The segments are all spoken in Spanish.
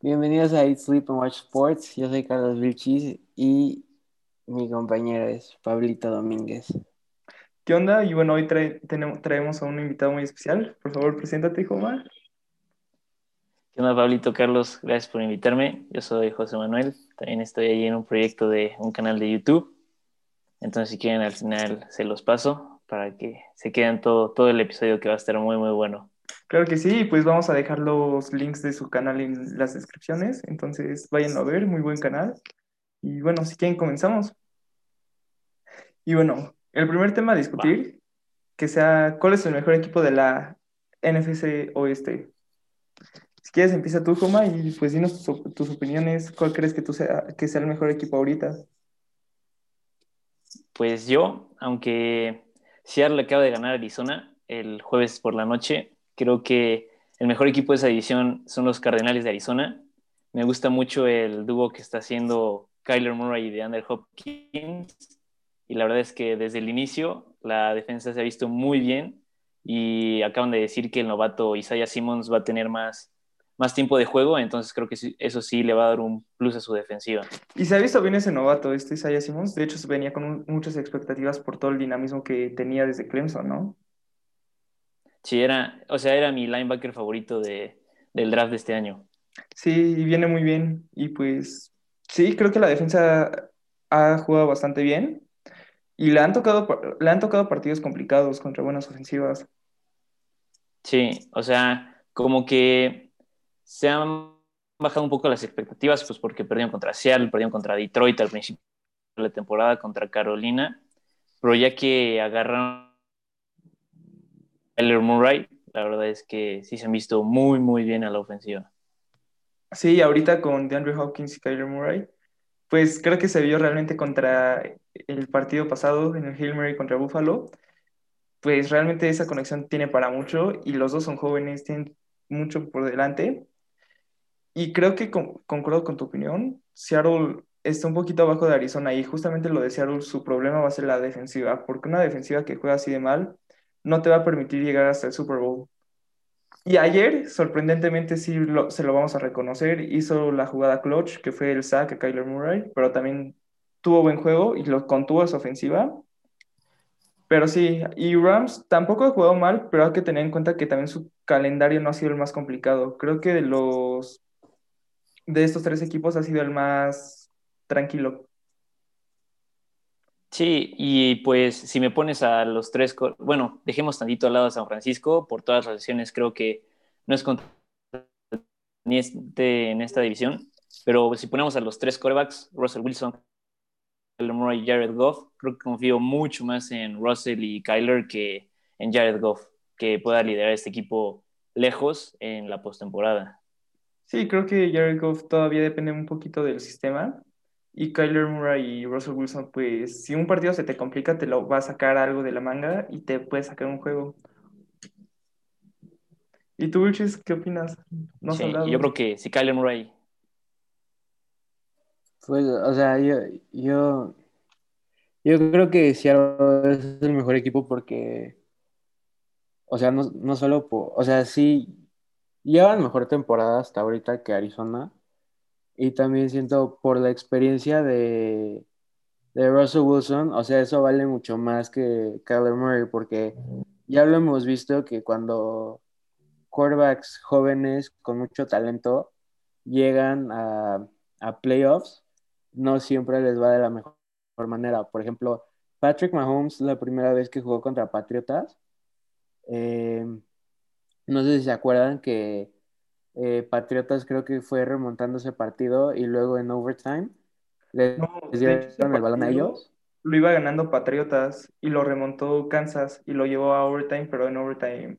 Bienvenidos a Eat, Sleep and Watch Sports. Yo soy Carlos Vilchis y mi compañero es Pablito Domínguez. ¿Qué onda? Y bueno, hoy trae- tenemos, traemos a un invitado muy especial. Por favor, preséntate, Joma. ¿Qué onda, Pablito Carlos? Gracias por invitarme. Yo soy José Manuel. También estoy ahí en un proyecto de un canal de YouTube. Entonces, si quieren, al final se los paso para que se queden todo, todo el episodio que va a estar muy, muy bueno. Claro que sí, pues vamos a dejar los links de su canal en las descripciones. Entonces, vayan a ver, muy buen canal. Y bueno, si quieren, comenzamos. Y bueno, el primer tema a discutir, que sea, ¿cuál es el mejor equipo de la NFC Oeste? Si quieres, empieza tú, Joma, y pues dinos tus, op- tus opiniones. ¿Cuál crees que, tú sea, que sea el mejor equipo ahorita? Pues yo, aunque Seattle acaba de ganar a Arizona el jueves por la noche, creo que el mejor equipo de esa división son los Cardenales de Arizona. Me gusta mucho el dúo que está haciendo Kyler Murray y DeAndre Hopkins. Y la verdad es que desde el inicio la defensa se ha visto muy bien y acaban de decir que el novato Isaiah Simmons va a tener más, más tiempo de juego, entonces creo que eso sí le va a dar un plus a su defensiva. Y se ha visto bien ese novato, este Isaiah Simmons. De hecho, venía con muchas expectativas por todo el dinamismo que tenía desde Clemson, ¿no? Sí, era, o sea, era mi linebacker favorito de, del draft de este año. Sí, y viene muy bien. Y pues, sí, creo que la defensa ha jugado bastante bien. Y le han tocado, le han tocado partidos complicados contra buenas ofensivas. Sí, o sea, como que se han bajado un poco las expectativas, pues porque perdieron contra Seattle, perdieron contra Detroit al principio de la temporada, contra Carolina, pero ya que agarraron Kyler Murray, la verdad es que sí se han visto muy, muy bien a la ofensiva. Sí, ahorita con DeAndre Hopkins y Kyler Murray, pues creo que se vio realmente contra el partido pasado en el Hail Mary contra Buffalo. Pues realmente esa conexión tiene para mucho y los dos son jóvenes, tienen mucho por delante. Y creo que con- concuerdo con tu opinión. Seattle está un poquito abajo de Arizona y justamente lo de Seattle, su problema va a ser la defensiva, porque una defensiva que juega así de mal no te va a permitir llegar hasta el Super Bowl. Y ayer, sorprendentemente, sí se lo vamos a reconocer, hizo la jugada clutch, que fue el sack a Kyler Murray, pero también tuvo buen juego y lo contuvo a su ofensiva. Pero sí, y Rams tampoco ha jugado mal, pero hay que tener en cuenta que también su calendario no ha sido el más complicado. Creo que de los de estos tres equipos ha sido el más tranquilo. Sí, y pues si me pones a los tres, bueno, dejemos tantito al lado a San Francisco, por todas las lesiones creo que no es contra ni este, en esta división, pero si ponemos a los tres quarterbacks, Russell Wilson, Kyler Murray y Jared Goff, creo que confío mucho más en Russell y Kyler que en Jared Goff, que pueda liderar este equipo lejos en la postemporada. Sí, creo que Jared Goff todavía depende un poquito del sistema. Y Kyler Murray y Russell Wilson, pues si un partido se te complica, te lo va a sacar algo de la manga y te puede sacar un juego. ¿Y tú, Wilches, qué opinas? No Sí, yo creo que si Kyler Murray Pues, o sea, yo, yo, yo creo que Seattle es el mejor equipo porque, o sea, no, no solo por, o sea, sí, llevan mejor temporada hasta ahorita que Arizona. Y también siento por la experiencia de, de Russell Wilson, o sea, eso vale mucho más que Kyler Murray, porque ya lo hemos visto que cuando quarterbacks jóvenes con mucho talento llegan a, a playoffs, no siempre les va de la mejor manera. Por ejemplo, Patrick Mahomes, la primera vez que jugó contra Patriotas, eh, no sé si se acuerdan que eh, Patriotas creo que fue remontando ese partido y luego en overtime les, No, les de hecho, ese dieron el balón a ellos. Lo iba ganando Patriotas y lo remontó Kansas y lo llevó a overtime, pero en overtime.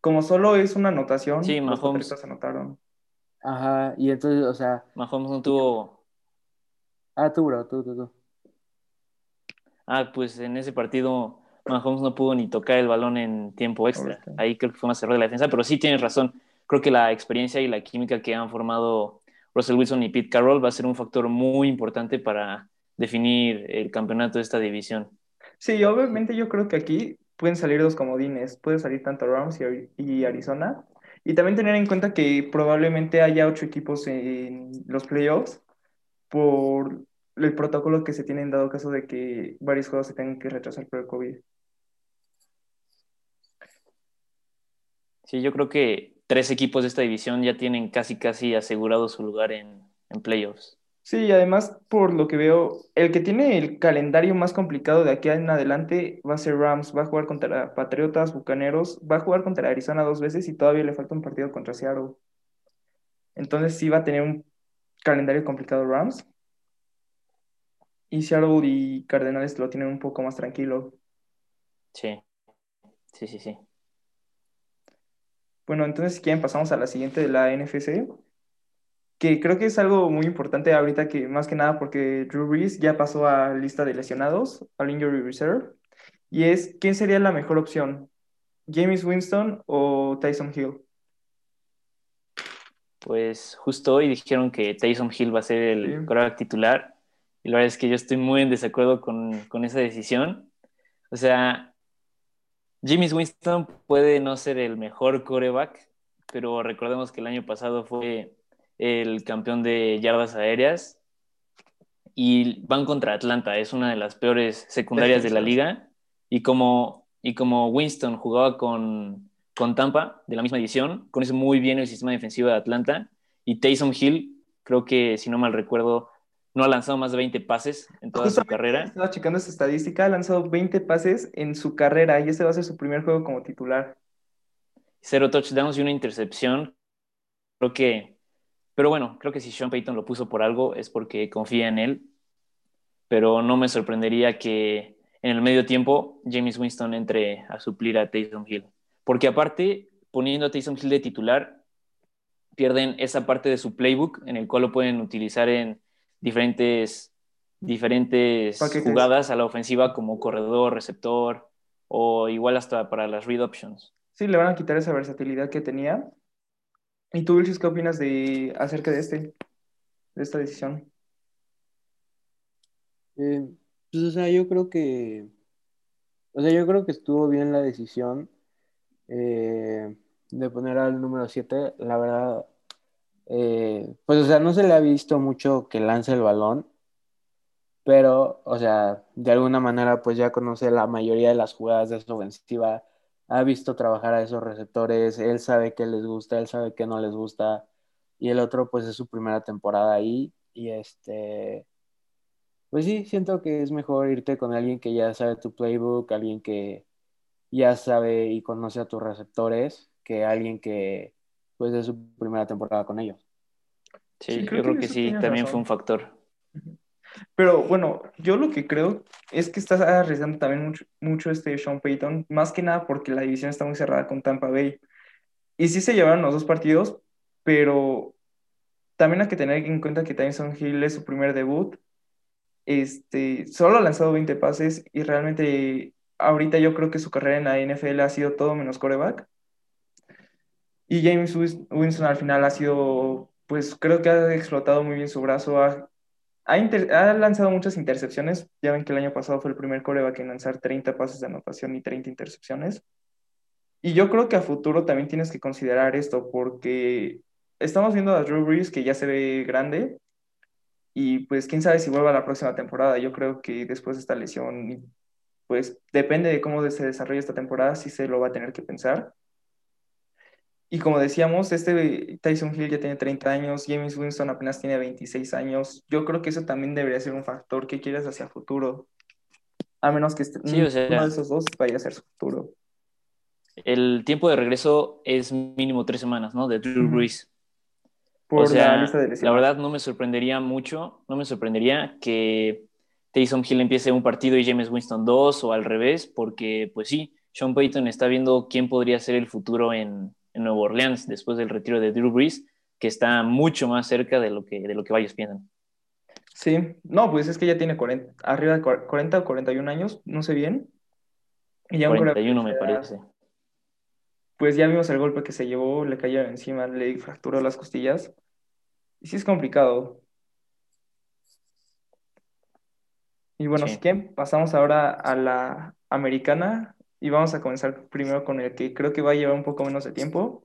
Como solo es una anotación, Sí, los Mahomes. Patriotas anotaron. Ajá, y entonces, o sea, Mahomes no tuvo ah, tú, bro, tú, tú, tú. Ah, pues en ese partido Mahomes no pudo ni tocar el balón en tiempo extra. Overtime. Ahí creo que fue más error de la defensa, pero sí tienes razón. Creo que la experiencia y la química que han formado Russell Wilson y Pete Carroll va a ser un factor muy importante para definir el campeonato de esta división. Sí, obviamente yo creo que aquí pueden salir dos comodines. Puede salir tanto Rams y, Ari- y Arizona. Y también tener en cuenta que probablemente haya ocho equipos en los playoffs por el protocolo que se tiene en dado caso de que varios juegos se tengan que retrasar por el COVID. Sí, yo creo que tres equipos de esta división ya tienen casi casi asegurado su lugar en, en playoffs. Sí, y además, por lo que veo, el que tiene el calendario más complicado de aquí en adelante va a ser Rams. Va a jugar contra Patriotas, Bucaneros, va a jugar contra Arizona dos veces y todavía le falta un partido contra Seattle. Entonces sí va a tener un calendario complicado Rams. Y Seattle y Cardenales lo tienen un poco más tranquilo. Sí, sí, sí, sí. Bueno, entonces si quieren pasamos a la siguiente de la NFC, que creo que es algo muy importante ahorita que más que nada porque Drew Brees ya pasó a lista de lesionados, al injury reserve, y es ¿quién sería la mejor opción? ¿James Winston o Tyson Hill? Pues justo hoy dijeron que Tyson Hill va a ser el Sí. quarterback titular y la verdad es que yo estoy muy en desacuerdo con, con esa decisión. O sea, James Winston puede no ser el mejor quarterback, pero recordemos que el año pasado fue el campeón de yardas aéreas y van contra Atlanta, es una de las peores secundarias de la liga. Y como, y como Winston jugaba con, con Tampa de la misma edición, conoce muy bien el sistema defensivo de Atlanta. Y Taysom Hill, creo que si no mal recuerdo, no ha lanzado más de 20 pases en toda su carrera. Estaba checando esa estadística, ha lanzado 20 pases en su carrera y este va a ser su primer juego como titular. cero touchdowns y una intercepción. Creo que, pero bueno, creo que si Sean Payton lo puso por algo es porque confía en él. Pero no me sorprendería que en el medio tiempo James Winston entre a suplir a Taysom Hill. Porque aparte, poniendo a Taysom Hill de titular, pierden esa parte de su playbook en el cual lo pueden utilizar en diferentes, diferentes Paquetes. jugadas a la ofensiva como corredor, receptor o igual hasta para las read options. Sí, le van a quitar esa versatilidad que tenía. ¿Y tú, Vilchis, qué opinas de, acerca de, este, de esta decisión? Eh, pues, o sea, yo creo que, o sea, yo creo que estuvo bien la decisión eh, de poner al número 7. La verdad, eh, pues, o sea, no se le ha visto mucho que lance el balón, pero, o sea, de alguna manera, pues ya conoce la mayoría de las jugadas de esa ofensiva, ha visto trabajar a esos receptores, él sabe qué les gusta, él sabe qué no les gusta, y el otro, pues, es su primera temporada ahí, y este. Pues sí, siento que es mejor irte con alguien que ya sabe tu playbook, alguien que ya sabe y conoce a tus receptores, que alguien que pues es su primera temporada con ellos. Sí, Sí, yo creo creo que que sí, también razón. fue un factor. Pero bueno, yo lo que creo es que estás arriesgando también mucho, mucho este Sean Payton, más que nada porque la división está muy cerrada con Tampa Bay. Y sí se llevaron los dos partidos, pero también hay que tener en cuenta que Tyson Hill es su primer debut. Este, solo ha lanzado 20 pases y realmente ahorita yo creo que su carrera en la NFL ha sido todo menos coreback. Y James Winston al final ha sido, pues creo que ha explotado muy bien su brazo, ha, lanzado muchas intercepciones. Ya ven que el año pasado fue el primer coreback en lanzar 30 pases de anotación y 30 intercepciones. Y yo creo que a futuro también tienes que considerar esto, porque estamos viendo a Drew Brees que ya se ve grande, y pues quién sabe si vuelva la próxima temporada. Yo creo que después de esta lesión, pues depende de cómo se desarrolle esta temporada, si se lo va a tener que pensar. Y como decíamos, este Tyson Hill ya tiene 30 años, James Winston apenas tiene 26 años. Yo creo que eso también debería ser un factor que quieras hacia futuro. A menos que este- Sí, o sea- uno de esos dos vaya a ser su futuro. El tiempo de regreso es mínimo tres semanas, ¿no? De Drew. Brees. Por o sea, la lista de la verdad no me sorprendería mucho, no me sorprendería que Taysom Hill empiece un partido y James Winston dos o al revés, porque pues sí, Sean Payton está viendo quién podría ser el futuro en, en Nueva Orleans después del retiro de Drew Brees, que está mucho más cerca de lo que, de lo que varios piensan. Sí, no, pues es que ya tiene 40, arriba de cua- 40 o 41 años, no sé bien. Y ya un coreback 41 de me parece. Pues ya vimos el golpe que se llevó, le cayó encima, le fracturó las costillas. Y sí es complicado. Y bueno, Sí. si quieren, pasamos ahora a la americana y vamos a comenzar primero con el que creo que va a llevar un poco menos de tiempo,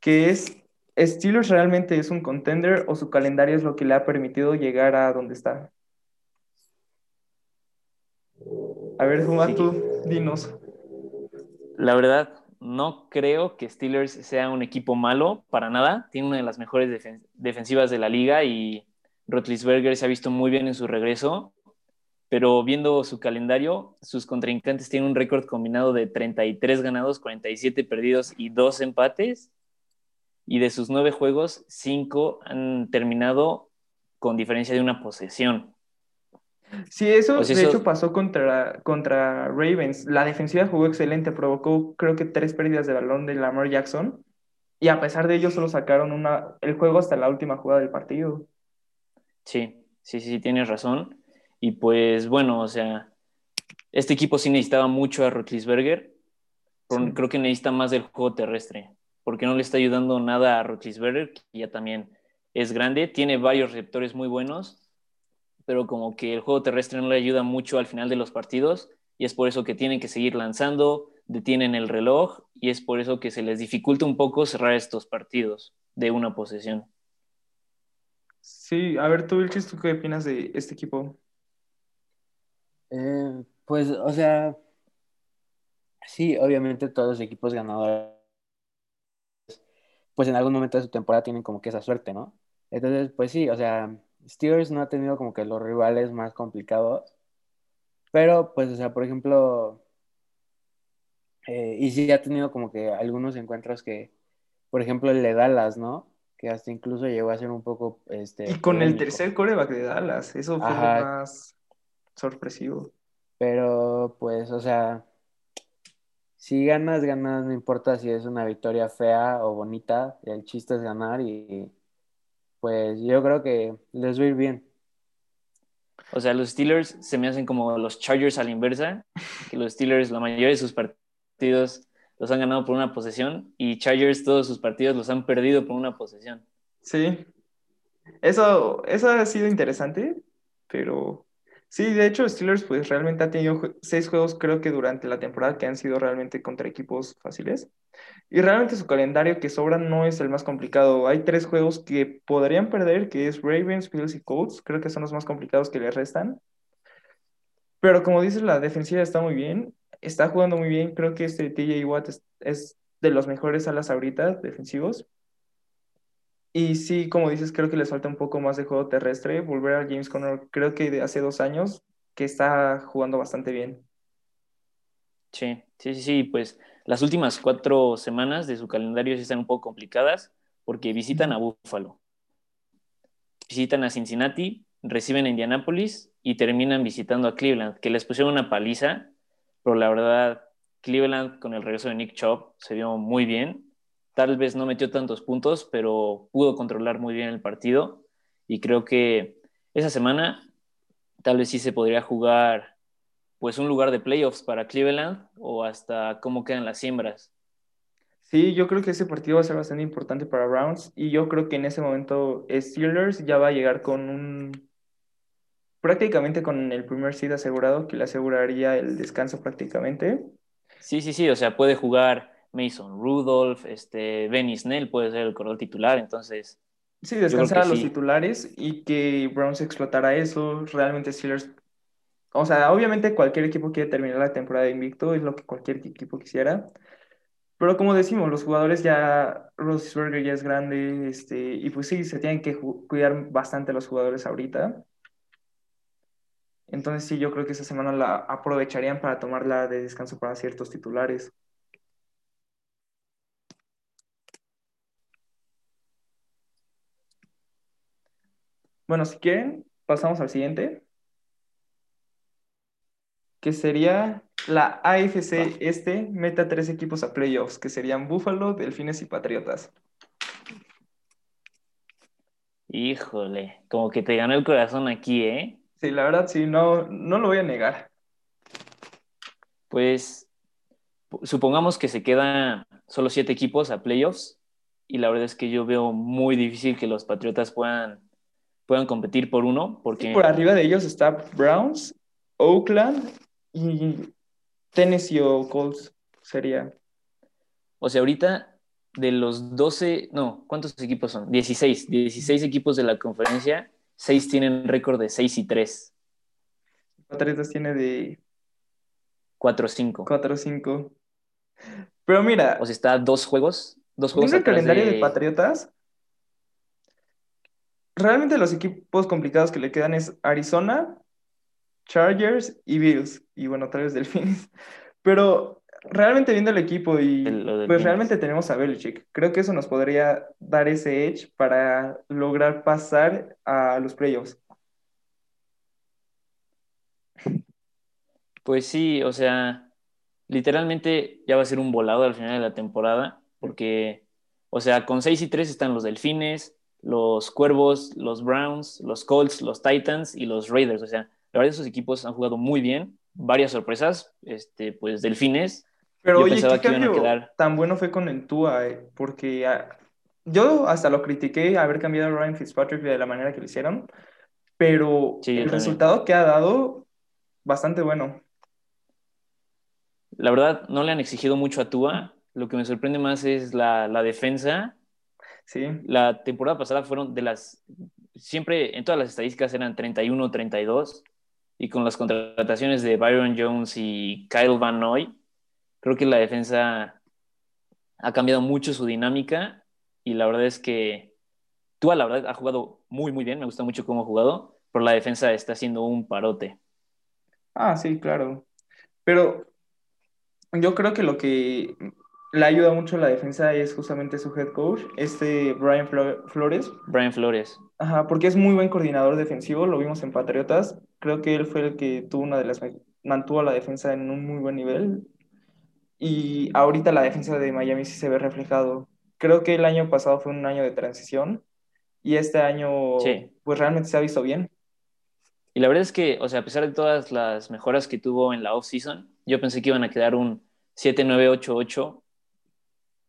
que es, ¿Steelers realmente es un contender o su calendario es lo que le ha permitido llegar a donde está? A ver, Juma, Sí. tú, dinos. La verdad, no creo que Steelers sea un equipo malo para nada. Tiene una de las mejores defen- defensivas de la liga y Roethlisberger se ha visto muy bien en su regreso. Pero viendo su calendario, sus contrincantes tienen un récord combinado de 33 ganados, 47 perdidos y 2 empates. Y de sus nueve juegos, cinco han terminado con diferencia de una posesión. Sí, eso Pues de eso- hecho pasó contra, contra Ravens. La defensiva jugó excelente, provocó creo que tres pérdidas de balón de Lamar Jackson. Y a pesar de ello solo sacaron una, el juego hasta la última jugada del partido. Sí, sí, sí, tienes razón. Y pues bueno, o sea, este equipo sí necesitaba mucho a Rotlisberger. Sí. Creo que necesita más del juego terrestre, porque no le está ayudando nada a Rotlisberger, que ya también es grande, tiene varios receptores muy buenos, pero como que el juego terrestre no le ayuda mucho al final de los partidos, y es por eso que tienen que seguir lanzando, detienen el reloj, y es por eso que se les dificulta un poco cerrar estos partidos de una posesión. Sí, a ver, tú, Vilchis, ¿tú qué opinas de este equipo? Eh, pues, o sea, sí, obviamente todos los equipos ganadores, pues en algún momento de su temporada tienen como que esa suerte, ¿no? Entonces, pues sí, o sea, Steelers no ha tenido como que los rivales más complicados, pero pues, o sea, por ejemplo, eh, y sí ha tenido como que algunos encuentros que, por ejemplo, el de Dallas, ¿no? Que hasta incluso llegó a ser un poco, este, Y con el tercer coreback de Dallas, eso fue lo Ajá. más sorpresivo. Pero, pues, o sea, si ganas, ganas, no importa si es una victoria fea o bonita, el chiste es ganar y pues yo creo que les va a ir bien. O sea, los Steelers se me hacen como los Chargers a la inversa, que los Steelers la mayoría de sus partidos los han ganado por una posesión y Chargers todos sus partidos los han perdido por una posesión. Sí, eso, eso ha sido interesante, pero sí, de hecho Steelers pues realmente ha tenido seis juegos creo que durante la temporada que han sido realmente contra equipos fáciles y realmente su calendario que sobra no es el más complicado. Hay tres juegos que podrían perder, que es Ravens, Bills y Colts, creo que son los más complicados que les restan. Pero como dices, la defensiva está muy bien, está jugando muy bien, creo que este TJ Watt es, es de los mejores alas ahorita defensivos. Y sí, como dices, creo que les falta un poco más de juego terrestre. Volver a James Conner, creo que de hace dos años, que está jugando bastante bien. Sí, sí, sí, sí, pues las últimas cuatro semanas de su calendario sí están un poco complicadas porque visitan a Buffalo, visitan a Cincinnati, reciben a Indianapolis y terminan visitando a Cleveland, que les pusieron una paliza, pero la verdad, Cleveland con el regreso de Nick Chubb se vio muy bien. Tal vez no metió tantos puntos, pero pudo controlar muy bien el partido y creo que esa semana tal vez sí se podría jugar pues un lugar de playoffs para Cleveland o hasta cómo quedan las siembras. Sí, yo creo que ese partido va a ser bastante importante para Browns y yo creo que en ese momento Steelers ya va a llegar con un prácticamente con el primer seed asegurado que le aseguraría el descanso prácticamente. Sí, sí, sí, o sea, puede jugar Mason Rudolph, este, Benny Snell puede ser el corredor titular, entonces Sí, descansar a los sí. titulares y que Browns explotara eso. Realmente Steelers, o sea, obviamente cualquier equipo quiere terminar la temporada invicto, es lo que cualquier equipo quisiera. Pero como decimos, los jugadores ya, Roethlisberger ya es grande, este, y pues sí, se tienen que cuidar bastante los jugadores ahorita. Entonces sí, yo creo que esa semana la aprovecharían para tomarla de descanso para ciertos titulares. Bueno, si quieren, pasamos al siguiente, que sería la AFC Este, meta tres equipos a playoffs, que serían Buffalo, Delfines y Patriotas. híjole, como que te ganó el corazón aquí, ¿eh? Sí, la verdad sí, no, no lo voy a negar. Pues supongamos que se quedan solo siete equipos a playoffs y la verdad es que yo veo muy difícil que los Patriotas puedan, puedan competir por uno, porque Por arriba de ellos está Browns, Oakland y Tennessee o Colts sería. O sea, ahorita de los 12, no, ¿cuántos equipos son? 16, 16 equipos de la conferencia, 6 tienen récord de 6 y 3. Patriotas tiene de 4-5. 4-5. Pero mira, O sea, está dos juegos, dos juegos el calendario de... de- Patriotas, realmente los equipos complicados que le quedan es Arizona, Chargers y Bills. Y bueno, tal vez Delfines. Pero realmente viendo el equipo y pues realmente tenemos a Belichick. Creo que eso nos podría dar ese edge para lograr pasar a los playoffs. Pues sí, o sea, literalmente ya va a ser un volado al final de la temporada, porque, o sea, con 6 y 3 están los Delfines, los Cuervos, los Browns, los Colts, los Titans y los Raiders. O sea, la verdad esos equipos han jugado muy bien, varias sorpresas, este, pues Delfines. Pero Yo oye, pensaba ¿qué que iban a quedar- tan bueno fue con el Tua? eh? Porque ah, yo hasta lo critiqué haber cambiado a Ryan Fitzpatrick de la manera que lo hicieron, pero Sí, el también. resultado que ha dado, bastante bueno. La verdad, no le han exigido mucho a Tua. Lo que me sorprende más es la, la defensa. Sí, La temporada pasada fueron de las, siempre en todas las estadísticas eran 31, 32, y con las contrataciones de Byron Jones y Kyle Van Noy, creo que la defensa ha cambiado mucho su dinámica, y la verdad es que Tua, la verdad, ha jugado muy, muy bien, me gusta mucho cómo ha jugado, pero la defensa está haciendo un parote. ah, sí, claro. Pero yo creo que lo que le ayuda mucho a la defensa es justamente su head coach, este Brian Flo- Flores. Brian Flores. Ajá, porque es muy buen coordinador defensivo, lo vimos en Patriotas. Creo que él fue el que tuvo una de las mantuvo a la defensa en un muy buen nivel. Y ahorita la defensa de Miami sí se ve reflejado. Creo que el año pasado fue un año de transición y este año Sí. pues realmente se ha visto bien. Y la verdad es que, o sea, a pesar de todas las mejoras que tuvo en la off-season, yo pensé que iban a quedar un 7-9-8-8,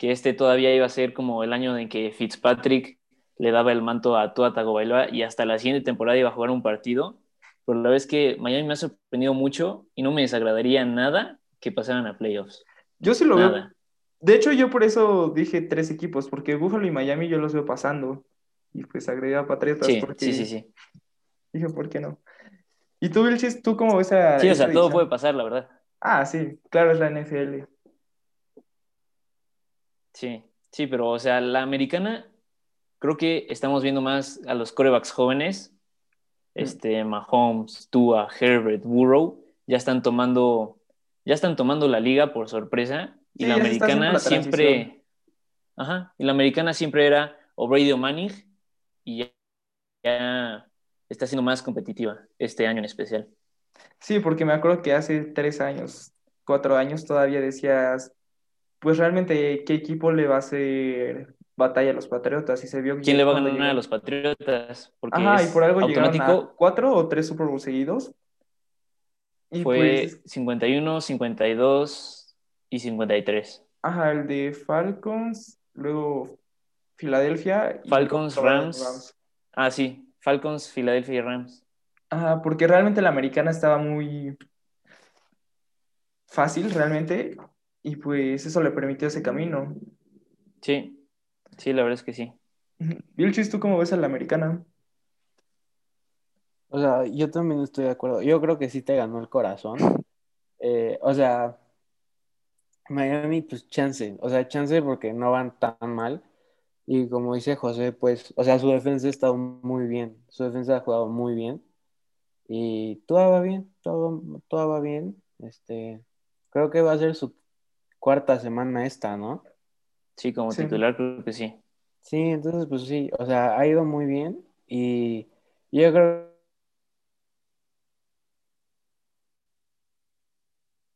que este todavía iba a ser como el año en que Fitzpatrick le daba el manto a Tua Tagovailoa y hasta la siguiente temporada iba a jugar un partido. Pero la es que Miami me ha sorprendido mucho y no me desagradaría nada que pasaran a playoffs. Yo sí lo veo. De hecho, yo por eso dije tres equipos, porque Buffalo y Miami yo los veo pasando. Y pues agregué a Patriotas Sí, porque sí, sí, sí. dije, ¿por qué no? ¿Y tú, Vilchis, tú cómo ves a Sí, o sea, todo puede pasar, la verdad. Ah, sí, claro, es la NFL. Sí, sí, pero o sea, la americana, creo que estamos viendo más a los corebacks jóvenes, este, Mahomes, Tua, Herbert, Burrow, ya están tomando, ya están tomando la liga por sorpresa, y Sí, la americana la siempre, ajá, y la americana siempre era o Brady o Manning, y ya, ya está siendo más competitiva este año en especial. Sí, porque me acuerdo que hace tres años, cuatro años todavía decías, pues realmente, ¿qué equipo le va a hacer batalla a los Patriotas? Y se vio ¿Quién le va a ganar a llegaron. los Patriotas? Porque Ajá, y por algo llegaron automático, a cuatro o tres Super Bowl seguidos. Y fue pues, 51, 52 y 53. ajá, el de Falcons, luego Filadelfia y Falcons, luego Rams. Ah, sí, Falcons, Philadelphia y Rams. Ajá, porque realmente la americana estaba muy fácil, realmente, y pues eso le permitió ese camino. Sí, sí, la verdad es que sí. Vilchis, ¿tú cómo ves a la americana? O sea, yo también estoy de acuerdo. Yo creo que sí te ganó el corazón. Eh, o sea, Miami, pues chance. O sea, chance porque no van tan mal. Y como dice José, pues, o sea, su defensa está muy bien. Su defensa ha jugado muy bien. Y todo va bien, todo, todo va bien. Este, creo que va a ser su cuarta semana esta, ¿no? Sí, como Sí. titular creo que sí. Sí, entonces, pues sí, o sea, ha ido muy bien. Y yo creo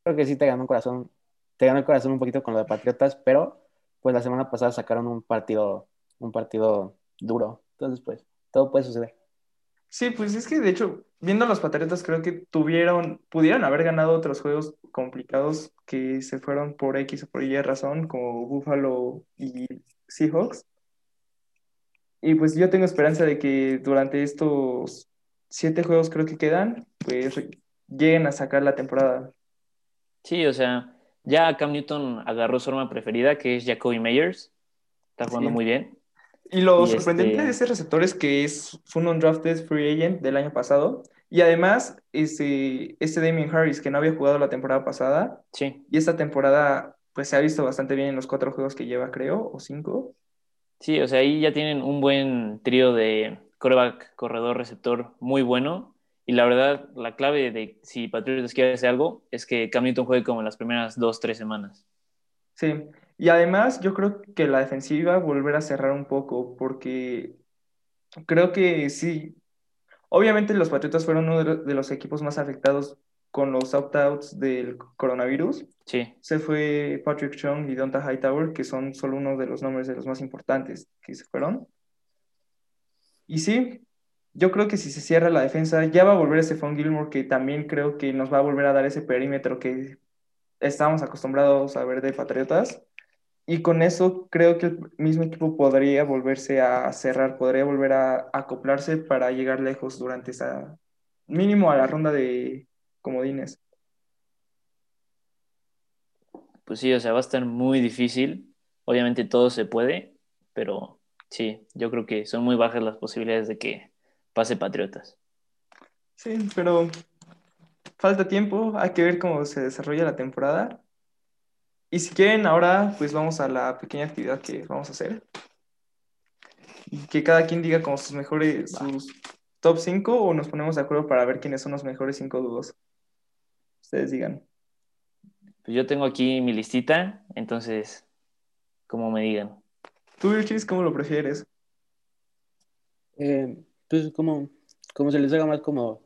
creo que sí te ganó un corazón, te ganó el corazón un poquito con lo de Patriotas, pero pues la semana pasada sacaron un partido, un partido duro. Entonces, pues, todo puede suceder. Sí, pues es que de hecho, viendo los Patriotas, creo que tuvieron, pudieron haber ganado otros juegos complicados que se fueron por X o por Y razón, como Buffalo y Seahawks. Y pues yo tengo esperanza de que durante estos siete juegos creo que quedan, pues lleguen a sacar la temporada. Sí, o sea, ya Cam Newton agarró su arma preferida, que es Jacoby Meyers. Está jugando Sí. muy bien. Y lo Y sorprendente este- de ese receptor es que es, fue un undrafted free agent del año pasado. Y además, este, este Damien Harris, que no había jugado la temporada pasada, Sí, y esta temporada, pues se ha visto bastante bien en los cuatro juegos que lleva, creo, o cinco. sí, o sea, ahí ya tienen un buen trío de coreback, corredor, receptor muy bueno. Y la verdad, la clave de si Patriotas quiere hacer algo es que Cam Newton juegue como en las primeras dos, tres semanas. Sí. Y además, yo creo que la defensiva volver a cerrar un poco, porque creo que sí. Obviamente, los Patriotas fueron uno de los equipos más afectados con los opt-outs del coronavirus. Sí, Se fue Patrick Chung y Donta Hightower, que son solo uno de los nombres de los más importantes que se fueron. Y sí, yo creo que si se cierra la defensa, ya va a volver Stephon Gilmore, que también creo que nos va a volver a dar ese perímetro que estábamos acostumbrados a ver de Patriotas. Y con eso creo que el mismo equipo podría volverse a cerrar, podría volver a acoplarse para llegar lejos durante esa, mínimo a la ronda de comodines. pues sí, o sea, va a estar muy difícil. Obviamente todo se puede, pero sí, yo creo que son muy bajas las posibilidades de que pase Patriotas. Sí, pero falta tiempo, hay que ver cómo se desarrolla la temporada. Y si quieren, ahora pues vamos a la pequeña actividad que vamos a hacer. Y que cada quien diga como sus mejores, sus top 5 o nos ponemos de acuerdo para ver quiénes son los mejores 5 dudos. Ustedes digan. Pues yo tengo aquí mi listita, entonces, como me digan. ¿Tú, Virchis, cómo lo prefieres? Eh, pues como, como se les haga más cómodo.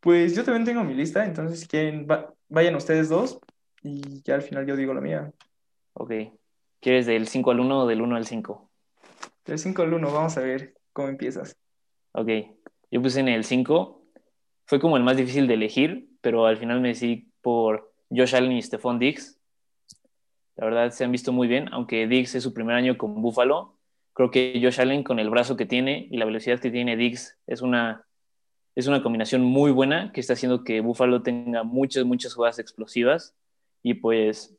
Pues yo también tengo mi lista, entonces si quieren, va- vayan ustedes dos y ya al final yo digo la mía. Ok. ¿Quieres del 5 al 1 o del 1 al 5? Del 5 al 1, vamos a ver cómo empiezas. Ok. Yo puse en el 5. Fue como el más difícil de elegir, pero al final me decidí por Josh Allen y Stephon Diggs. La verdad se han visto muy bien, aunque Diggs es su primer año con Buffalo. Creo que Josh Allen con el brazo que tiene y la velocidad que tiene Diggs es una, es una combinación muy buena que está haciendo que Buffalo tenga muchas, muchas jugadas explosivas y pues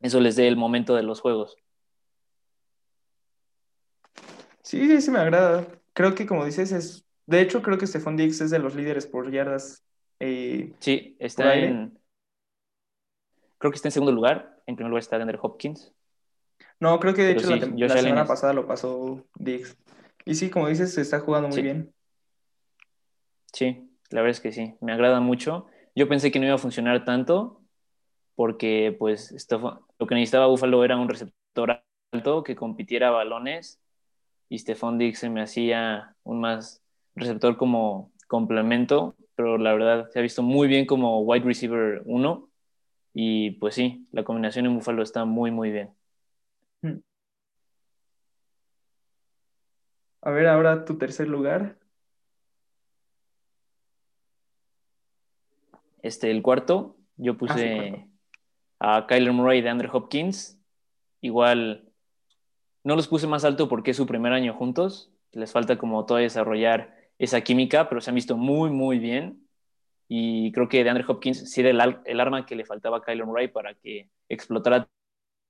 eso les dé el momento de los juegos. Sí, sí, sí me agrada. Creo que como dices, es. De hecho, creo que Stephon Diggs es de los líderes por yardas. eh, Sí, ¿Por está en... Creo que está en segundo lugar. En primer lugar está DeAndre Hopkins. No, creo que de Pero hecho la, sí, semana es- pasada lo pasó Diggs. Y sí, como dices, se está jugando muy Sí. bien. Sí, la verdad es que sí, me agrada mucho. Yo pensé que no iba a funcionar tanto porque pues esto, lo que necesitaba Buffalo era un receptor alto que compitiera balones y Stephon Diggs se me hacía un más receptor como complemento, pero la verdad se ha visto muy bien como wide receiver 1 y pues sí, la combinación en Buffalo está muy muy bien. A ver, ahora tu tercer lugar. Este, el cuarto, yo Ah, sí, puse cuarto. A Kyler Murray de Andrew Hopkins. Igual, no los puse más alto porque es su primer año juntos. Les falta como todavía desarrollar esa química, pero se han visto muy, muy bien. Y creo que de Andrew Hopkins sí era el, el arma que le faltaba a Kyler Murray para que explotara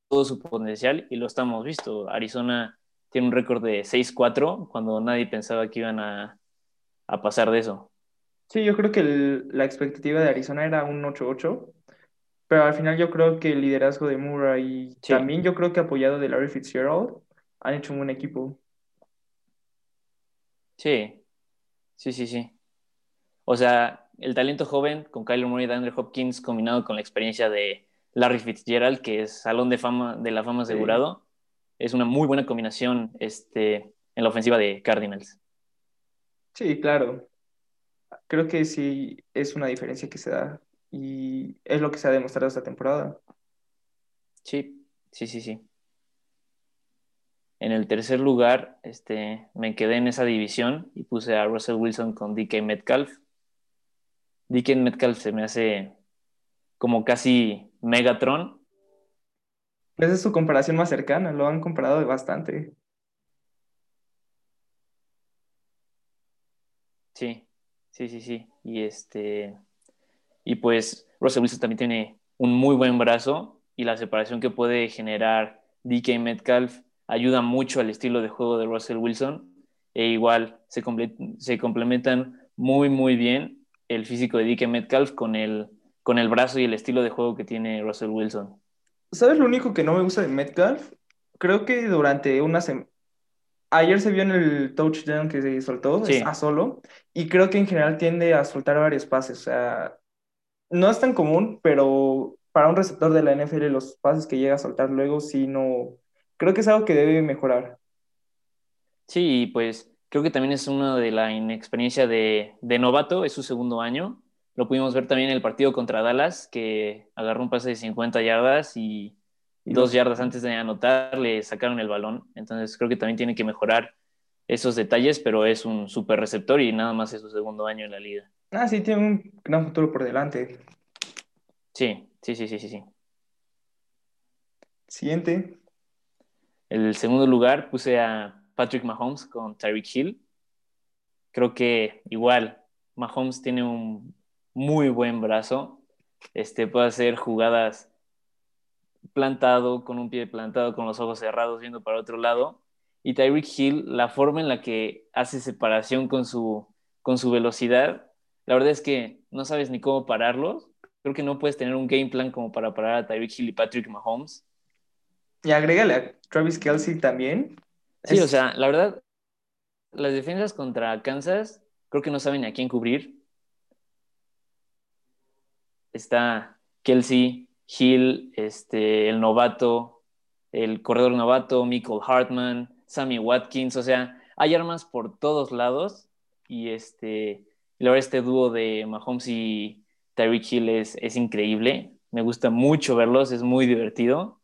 todo su potencial. Y lo estamos visto. Arizona tiene un récord de 6-4 cuando nadie pensaba que iban a, a pasar de eso. Sí, yo creo que la expectativa de Arizona era un 8-8. Pero al final yo creo que el liderazgo de Murray y Sí. también yo creo que apoyado de Larry Fitzgerald han hecho un buen equipo. Sí, sí, sí, sí. O sea, el talento joven con Kyler Murray y DeAndre Hopkins combinado con la experiencia de Larry Fitzgerald, que es salón de fama de la fama Sí. asegurado, es una muy buena combinación este, en la ofensiva de Cardinals. Sí, claro. Creo que sí es una diferencia que se da y es lo que se ha demostrado esta temporada. Sí, sí, sí, sí. En el tercer lugar, este, me quedé en esa división y puse a Russell Wilson con DK Metcalf. DK Metcalf se me hace como casi Megatron. Esa es su comparación más cercana, lo han comparado bastante. Sí, sí, sí, sí. Y este, y pues Russell Wilson también tiene un muy buen brazo y la separación que puede generar DK Metcalf ayuda mucho al estilo de juego de Russell Wilson. E igual se, se complementan muy, muy bien el físico de DK Metcalf con el, con el brazo y el estilo de juego que tiene Russell Wilson. ¿Sabes lo único que no me gusta de Metcalf? Creo que durante una semana... Ayer se vio en el touchdown que se soltó a solo y creo que en general tiende a soltar varios pases. O sea, no es tan común, pero para un receptor de la NFL los pases que llega a soltar luego sí no... Creo que es algo que debe mejorar. Sí, pues creo que también es una de la inexperiencia de, de novato, es su segundo año. Lo pudimos ver también en el partido contra Dallas, que agarró un pase de 50 yardas y dos yardas antes de anotar le sacaron el balón. Entonces creo que también tiene que mejorar esos detalles, pero es un super receptor y nada más es su segundo año en la liga. Ah, sí, tiene un gran futuro por delante. Sí, sí, sí, sí, sí. sí. Siguiente. El segundo lugar puse a Patrick Mahomes con Tyreek Hill. Creo que igual Mahomes tiene un muy buen brazo. Este puede hacer jugadas plantado, con un pie plantado, con los ojos cerrados, viendo para otro lado. Y Tyreek Hill, la forma en la que hace separación con su, con su velocidad, la verdad es que no sabes ni cómo pararlos. Creo que no puedes tener un game plan como para parar a Tyreek Hill y Patrick Mahomes. Y agrégale a Travis Kelsey también. Sí, o sea, la verdad, las defensas contra Kansas creo que no saben a quién cubrir. Está Kelsey, Hill, este, el novato, el corredor novato, Michael Hartman, Sammy Watkins, o sea, hay armas por todos lados y este, la verdad este dúo de Mahomes y Tyreek Hill es, es increíble, me gusta mucho verlos, es muy divertido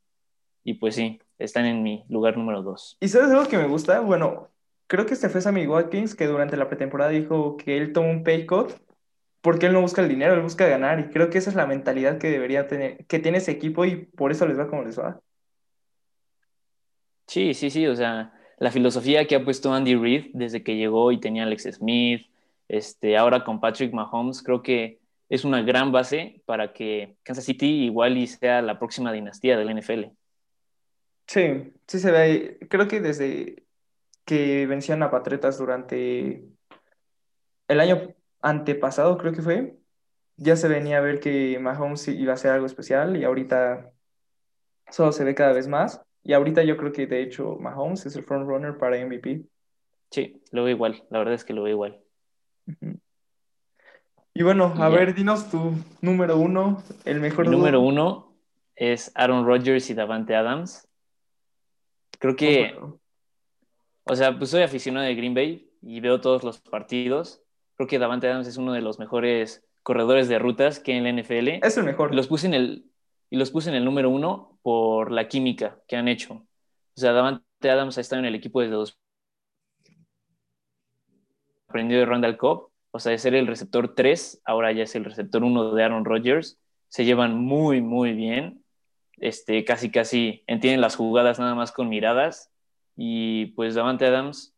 y pues sí, están en mi lugar número dos. ¿Y sabes algo que me gusta? Bueno, creo que este fue Sammy Watkins que durante la pretemporada dijo que él tomó un pay cut porque él no busca el dinero, él busca ganar. Y creo que esa es la mentalidad que debería tener, que tiene ese equipo y por eso les va como les va. Sí, sí, sí. O sea, la filosofía que ha puesto Andy Reid desde que llegó y tenía Alex Smith, este, ahora con Patrick Mahomes, creo que es una gran base para que Kansas City igual y sea la próxima dinastía del NFL. Sí, sí se ve. Creo que desde que vencían a Patriotas durante el año antepasado, creo que fue, ya se venía a ver que Mahomes iba a ser algo especial y ahorita solo se ve cada vez más. Y ahorita yo creo que de hecho Mahomes es el frontrunner para MVP. Sí, lo veo igual, la verdad es que lo veo igual. Y bueno, a ver, dinos tu número uno, el mejor. número uno es Aaron Rodgers y Davante Adams. Creo que, o sea, pues soy aficionado de Green Bay y veo todos los partidos Creo que Davante Adams es uno de los mejores corredores de rutas que en la NFL. Es el mejor. Los puse en el, y los puse en el número uno por la química que han hecho. O sea, Davante Adams ha estado en el equipo desde dos. Aprendió de Randall Cobb. O sea, de ser el receptor 3, ahora ya es el receptor 1 de Aaron Rodgers. Se llevan muy, muy bien. Este, casi, casi entienden las jugadas nada más con miradas. Y pues Davante Adams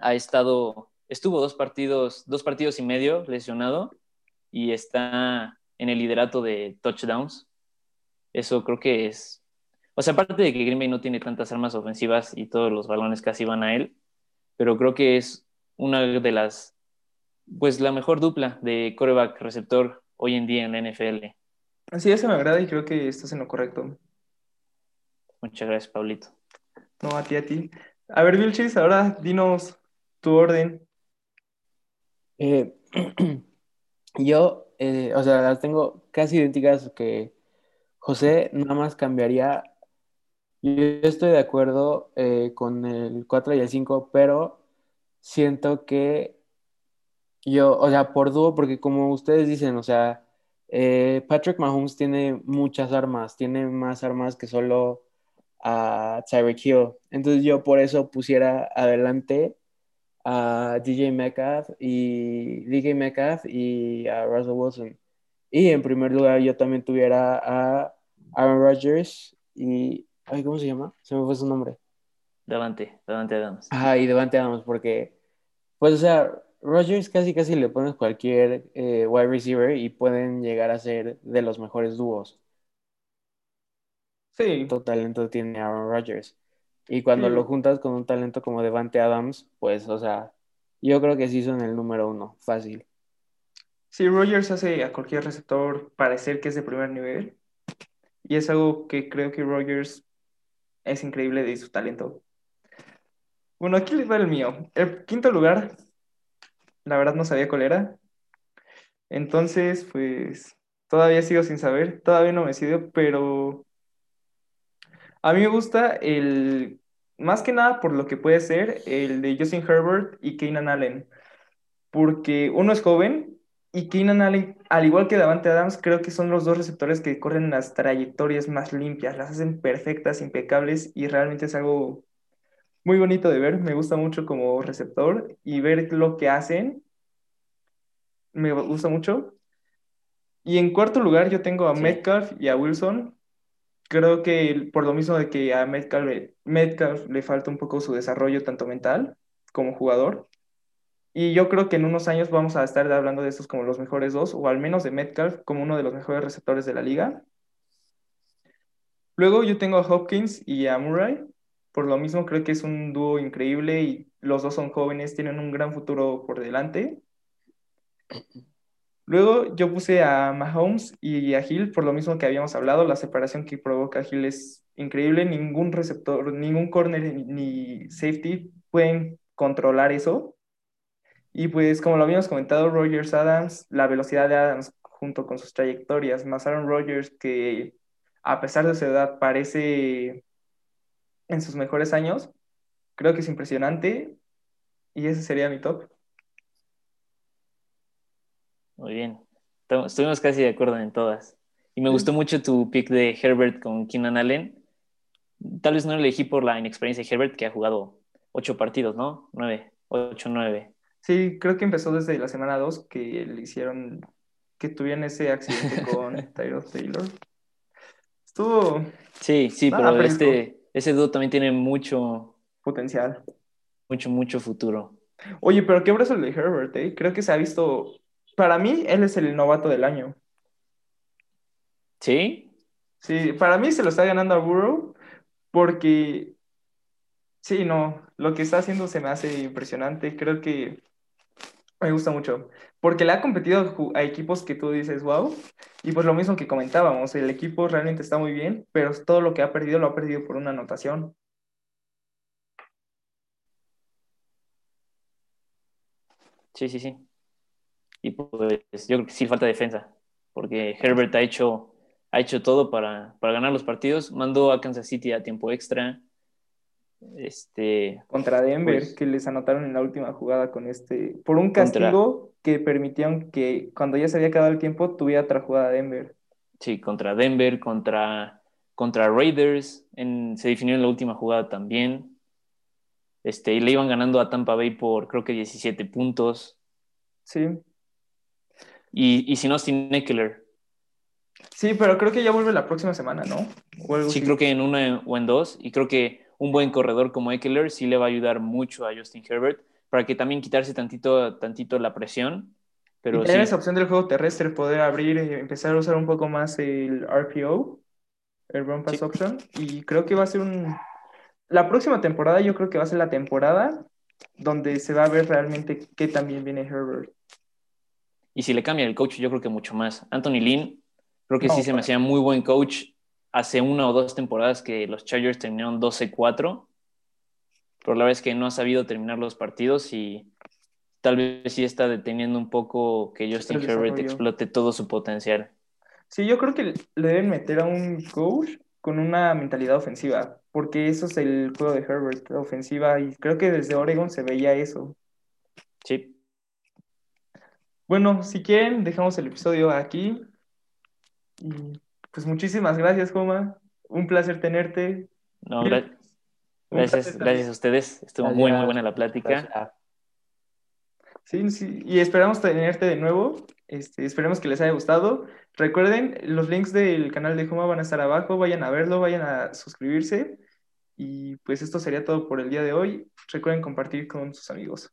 ha estado estuvo dos partidos, dos partidos y medio lesionado y está en el liderato de touchdowns. Eso creo que es. O sea, aparte de que Green Bay no tiene tantas armas ofensivas y todos los balones casi van a él, pero creo que es una de las. Pues la mejor dupla de coreback receptor hoy en día en la NFL. Así eso me agrada y creo que estás en lo correcto. Muchas gracias, Pablito. No, a ti, a ti. A ver, Vilchis, ahora dinos tu orden. Eh, yo, eh, o sea, las tengo casi idénticas que José, nada más cambiaría. Yo estoy de acuerdo eh, con el 4 y el 5, pero siento que yo, o sea, por dúo, porque como ustedes dicen, o sea, Patrick Mahomes tiene muchas armas, tiene más armas que solo a Tyreek Hill. Entonces yo por eso pusiera adelante a DJ Metcalf y DJ Metcalf y a Russell Wilson. Y en primer lugar yo también tuviera a Aaron Rodgers y ay, ¿cómo se llama? Se me fue su nombre. Davante, Davante Adams. Ajá, y Davante Adams porque pues o sea, Rodgers casi casi le pones cualquier eh, wide receiver y pueden llegar a ser de los mejores dúos. Sí. Todo talento tiene Aaron Rodgers. Y cuando Sí. lo juntas con un talento como Devante Adams, pues, o sea, yo creo que sí son el número uno, fácil. Sí, Rogers hace a cualquier receptor parecer que es de primer nivel. Y es algo que creo que Rogers es increíble de su talento. Bueno, aquí les va el mío. El quinto lugar, la verdad no sabía cuál era. Entonces, pues, todavía sigo sin saber. Todavía no me decido, pero a mí me gusta el, más que nada por lo que puede ser, el de Justin Herbert y Keenan Allen. Porque uno es joven y Keenan Allen, al igual que Davante Adams, creo que son los dos receptores que corren las trayectorias más limpias, las hacen perfectas, impecables y realmente es algo muy bonito de ver. Me gusta mucho como receptor y ver lo que hacen. Me gusta mucho. Y en cuarto lugar yo tengo a Sí. Metcalf y a Wilson. Creo que por lo mismo de que a Metcalf, Metcalf le falta un poco su desarrollo tanto mental como jugador. Y yo creo que en unos años vamos a estar hablando de estos como los mejores dos, o al menos de Metcalf como uno de los mejores receptores de la liga. Luego yo tengo a Hopkins y a Murray. Por lo mismo creo que es un dúo increíble y los dos son jóvenes, tienen un gran futuro por delante. Luego yo puse a Mahomes y a Hill por lo mismo que habíamos hablado, la separación que provoca Hill es increíble, ningún receptor, ningún corner ni- safety pueden controlar eso. Y pues como lo habíamos comentado, Rogers Adams, la velocidad de Adams junto con sus trayectorias, más Aaron Rodgers que a pesar de su edad parece en sus mejores años, creo que es impresionante y ese sería mi top. Muy bien. Estuvimos casi de acuerdo en todas. Y me Sí. gustó mucho tu pick de Herbert con Keenan Allen. Tal vez no lo elegí por la inexperiencia de Herbert, que ha jugado ocho partidos, ¿no? Nueve, ocho, nueve. Sí, creo que empezó desde la semana 2 que le hicieron que tuvieron ese accidente con Tyrod Taylor. Estuvo Sí, sí, Nada pero fresco. este, ese dúo también tiene mucho, potencial. mucho, mucho futuro. Oye, pero qué brazo el de Herbert, ¿eh? Creo que se ha visto. Para mí, él es el novato del año. ¿Sí? Sí, para mí se lo está ganando a Burrow porque. Sí, no, lo que está haciendo se me hace impresionante. Creo que me gusta mucho. Porque le ha competido a equipos que tú dices, wow. Y pues lo mismo que comentábamos, el equipo realmente está muy bien, pero todo lo que ha perdido lo ha perdido por una anotación. Sí, sí, sí. Y pues yo creo que sí falta defensa, porque Herbert ha hecho, ha hecho todo para, para ganar los partidos. Mandó a Kansas City a tiempo extra. Este, contra Denver, Pues- que les anotaron en la última jugada con este, por un Contra- castigo que permitieron que cuando ya se había acabado el tiempo tuviera otra jugada Denver. sí, contra Denver, contra, contra Raiders, en, se definió en la última jugada también. Este, y le iban ganando a Tampa Bay por creo que 17 puntos. Sí, Y, y sin Austin Eckler, sí, pero creo que ya vuelve la próxima semana, ¿no? Sí así. creo que en una o en dos. Y creo que un buen corredor como Eckler sí le va a ayudar mucho a Justin Herbert para que también quitarse tantito, tantito la presión. Pero y tener sí, esa opción del juego terrestre, poder abrir, eh, empezar a usar un poco más el RPO, el Run Pass Sí. Option, y creo que va a ser un... La próxima temporada yo creo que va a ser la temporada donde se va a ver realmente qué también viene Herbert. y si le cambia el coach, yo creo que mucho más. Anthony Lynn, creo que No, sí se me hacía muy buen coach hace una o dos temporadas que los Chargers terminaron 12-4. Pero la verdad es que no ha sabido terminar los partidos y tal vez sí está deteniendo un poco que Justin Herbert explote todo su potencial. Sí, yo creo que le deben meter a un coach con una mentalidad ofensiva, porque eso es el juego de Herbert, la ofensiva, y creo que desde Oregon se veía eso. Sí, Bueno, si quieren, dejamos el episodio aquí. Y pues muchísimas gracias, Joma. Un placer tenerte. no, gra- gracias, gracias a ustedes. Estuvo Gracias. muy, muy buena la plática. Gracias. Sí, sí, y esperamos tenerte de nuevo. Este, esperemos que les haya gustado. Recuerden, los links del canal de Juma van a estar abajo. Vayan a verlo, vayan a suscribirse. Y pues esto sería todo por el día de hoy. Recuerden compartir con sus amigos.